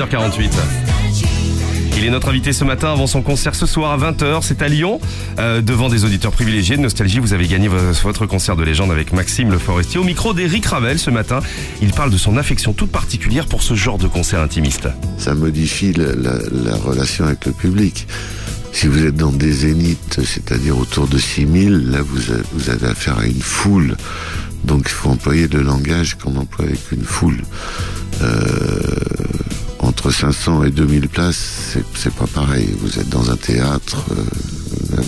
6h48. Il est notre invité ce matin avant son concert ce soir à 20h. C'est à Lyon. Euh, devant des auditeurs privilégiés de Nostalgie, vous avez gagné votre concert de légende avec Maxime Le Forestier. Au micro d'Eric Ravel ce matin, il parle de son affection toute particulière pour ce genre de concert intimiste. Ça modifie la, la relation avec le public. Si vous êtes dans des zéniths, c'est-à-dire autour de 6000, là vous avez affaire à une foule. Donc il faut employer le langage qu'on emploie avec une foule. Euh, entre 500 et 2000 places, c'est pas pareil. Vous êtes dans un théâtre, euh,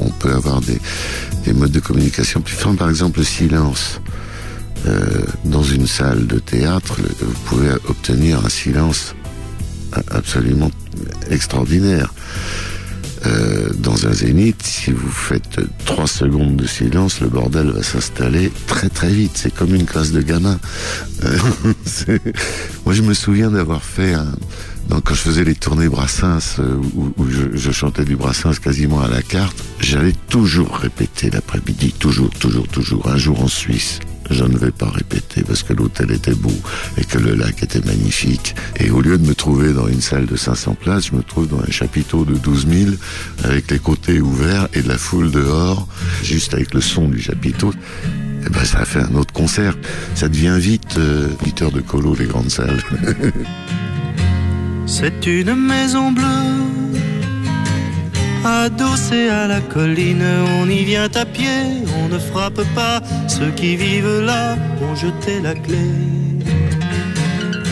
on, peut avoir des, modes de communication plus forts. Par exemple, le silence. Euh, dans une salle de théâtre, vous pouvez obtenir un silence absolument extraordinaire. Euh, dans un zénith, si vous faites trois secondes de silence, le bordel va s'installer très très vite. C'est comme une classe de gamins. Euh, moi, je me souviens d'avoir fait un... Quand je faisais les tournées Brassens, euh, où, je, je, chantais du Brassens quasiment à la carte, j'allais toujours répéter l'après-midi, toujours, toujours, toujours. Un jour en Suisse, je ne vais pas répéter parce que l'hôtel était beau et que le lac était magnifique. Et au lieu de me trouver dans une salle de 500 places, je me trouve dans un chapiteau de 12 000 avec les côtés ouverts et de la foule dehors, juste avec le son du chapiteau. Et eh ben, ça a fait un autre concert. Ça devient vite euh, de colo, les grandes salles. C'est une maison bleue Adossé à la colline, on y vient à pied, on ne frappe pas. Ceux qui vivent là ont jeté la clé.